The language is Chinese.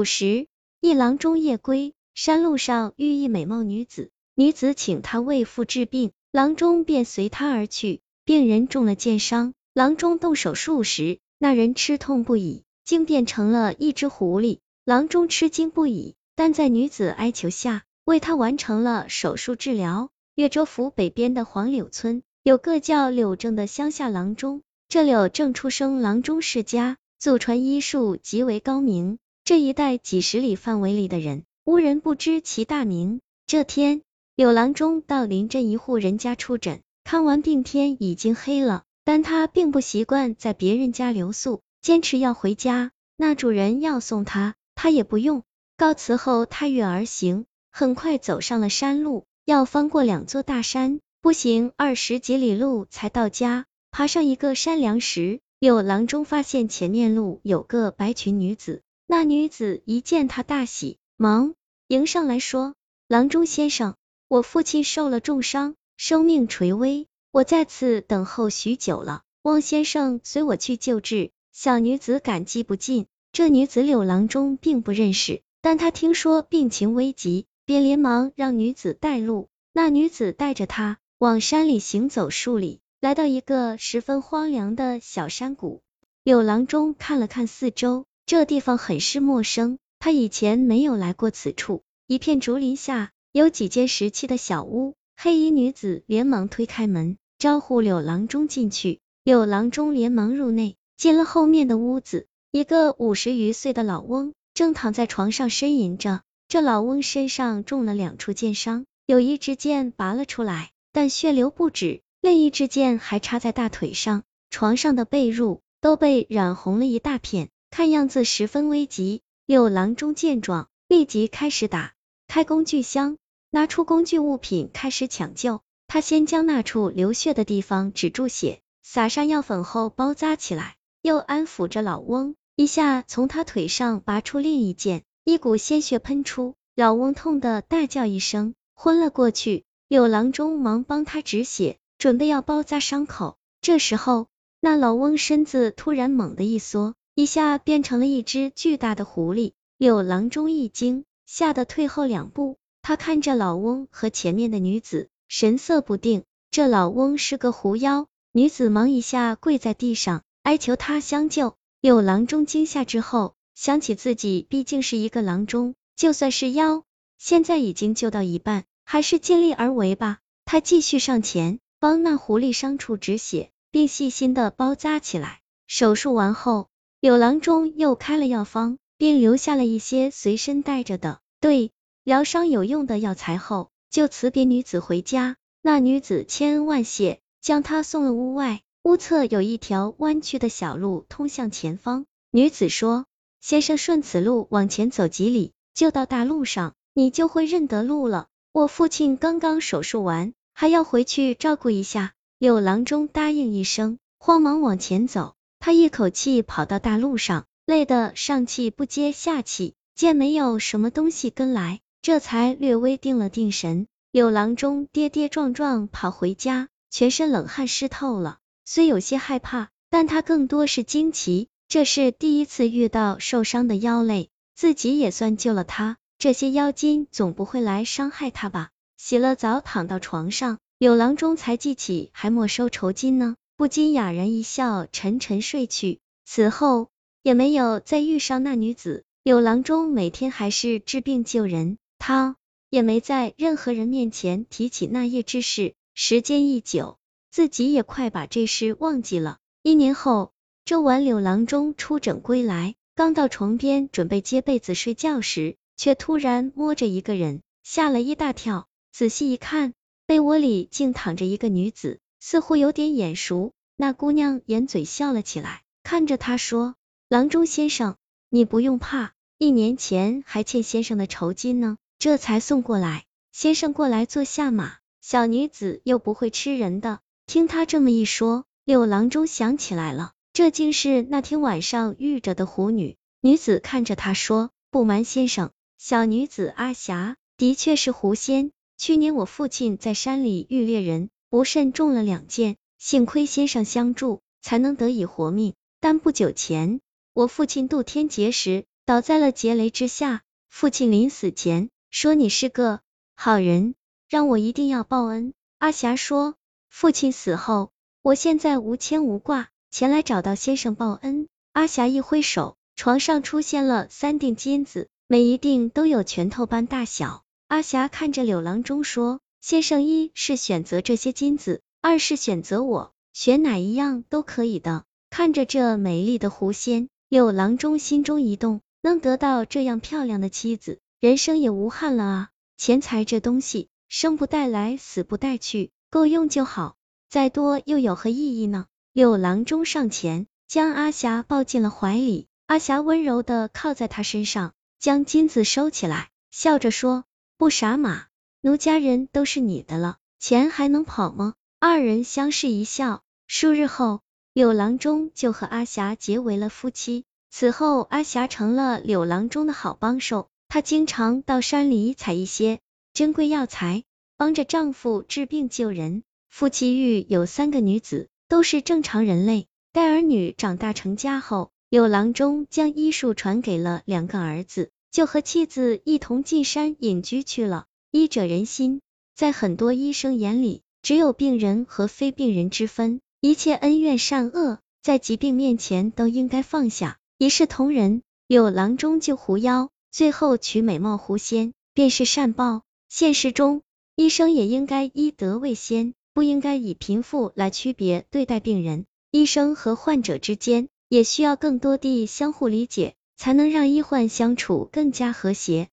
午时，一郎中夜归，山路上遇一美貌女子，女子请他为父治病，郎中便随他而去。病人中了箭伤，郎中动手术时，那人吃痛不已，竟变成了一只狐狸。郎中吃惊不已，但在女子哀求下，为他完成了手术治疗。越州府北边的黄柳村，有个叫柳正的乡下郎中，这柳正出生郎中世家，祖传医术极为高明。这一带几十里范围里的人，无人不知其大名。这天，柳郎中到邻镇一户人家出诊，看完病天已经黑了，但他并不习惯在别人家留宿，坚持要回家。那主人要送他，他也不用。告辞后，他跃而行，很快走上了山路。要翻过两座大山，步行二十几里路才到家。爬上一个山梁时，柳郎中发现前面路有个白裙女子。那女子一见他大喜，忙迎上来说：“郎中先生，我父亲受了重伤，生命垂危，我在此等候许久了，望先生随我去救治。”小女子感激不尽。这女子柳郎中并不认识，但他听说病情危急，便连忙让女子带路。那女子带着他往山里行走数里，来到一个十分荒凉的小山谷。柳郎中看了看四周。这地方很是陌生，他以前没有来过此处。一片竹林下有几间石砌的小屋，黑衣女子连忙推开门，招呼柳郎中进去。柳郎中连忙入内，进了后面的屋子，一个五十余岁的老翁正躺在床上呻吟着。这老翁身上中了两处箭伤，有一支箭拔了出来，但血流不止，另一支箭还插在大腿上。床上的被褥都被染红了一大片。看样子十分危急，柳郎中见状，立即开始打开工具箱，拿出工具物品开始抢救。他先将那处流血的地方止住血，撒上药粉后包扎起来，又安抚着老翁。一下从他腿上拔出另一件，一股鲜血喷出，老翁痛得大叫一声，昏了过去。柳郎中忙帮他止血，准备要包扎伤口。这时候，那老翁身子突然猛地一缩。一下变成了一只巨大的狐狸，柳郎中一惊，吓得退后两步。他看着老翁和前面的女子，神色不定。这老翁是个狐妖，女子忙一下跪在地上，哀求他相救。柳郎中惊吓之后，想起自己毕竟是一个郎中，就算是妖，现在已经救到一半，还是尽力而为吧。他继续上前，帮那狐狸伤处止血，并细心的包扎起来。手术完后。柳郎中又开了药方，并留下了一些随身带着的对疗伤有用的药材后，就辞别女子回家。那女子千恩万谢，将他送了屋外。屋侧有一条弯曲的小路通向前方。女子说：“先生顺此路往前走几里，就到大路上，你就会认得路了。我父亲刚刚手术完，还要回去照顾一下。”柳郎中答应一声，慌忙往前走。他一口气跑到大路上，累得上气不接下气，见没有什么东西跟来，这才略微定了定神。柳郎中跌跌撞撞跑回家，全身冷汗湿透了，虽有些害怕，但他更多是惊奇，这是第一次遇到受伤的妖类，自己也算救了他，这些妖精总不会来伤害他吧？洗了澡，躺到床上，柳郎中才记起还没收酬金呢。不禁哑然一笑，沉沉睡去。此后也没有再遇上那女子。柳郎中每天还是治病救人，他也没在任何人面前提起那夜之事。时间一久，自己也快把这事忘记了。一年后，这晚柳郎中出诊归来，刚到床边准备揭被子睡觉时，却突然摸着一个人，吓了一大跳。仔细一看，被窝里竟躺着一个女子。似乎有点眼熟，那姑娘掩嘴笑了起来，看着他说：“郎中先生，你不用怕，一年前还欠先生的酬金呢，这才送过来。先生过来坐下嘛。”小女子又不会吃人的，听他这么一说，柳郎中想起来了，这竟是那天晚上遇着的狐女。女子看着他说：“不瞒先生，小女子阿霞的确是狐仙。去年我父亲在山里遇猎人。”不慎中了两箭，幸亏先生相助，才能得以活命。但不久前，我父亲渡天劫时，倒在了劫雷之下。父亲临死前说：“你是个好人，让我一定要报恩。”阿霞说：“父亲死后，我现在无牵无挂，前来找到先生报恩。”阿霞一挥手，床上出现了三锭金子，每一锭都有拳头般大小。阿霞看着柳郎中说：“先生一是选择这些金子，二是选择我，选哪一样都可以的。”看着这美丽的狐仙，柳郎中心中一动。能得到这样漂亮的妻子，人生也无憾了啊！钱财这东西，生不带来，死不带去，够用就好，再多又有何意义呢？柳郎中上前，将阿霞抱进了怀里，阿霞温柔的靠在他身上，将金子收起来，笑着说：“不傻马，奴家人都是你的了，钱还能跑吗？”二人相视一笑。数日后，柳郎中就和阿霞结为了夫妻。此后，阿霞成了柳郎中的好帮手，她经常到山里采一些珍贵药材，帮着丈夫治病救人。夫妻育有三个女子，都是正常人类。待儿女长大成家后，柳郎中将医术传给了两个儿子，就和妻子一同进山隐居去了。医者仁心，在很多医生眼里，只有病人和非病人之分，一切恩怨善恶，在疾病面前都应该放下。一视同仁，有郎中救狐妖，最后娶美貌狐仙，便是善报。现实中，医生也应该医德为先，不应该以贫富来区别对待病人。医生和患者之间，也需要更多地相互理解，才能让医患相处更加和谐。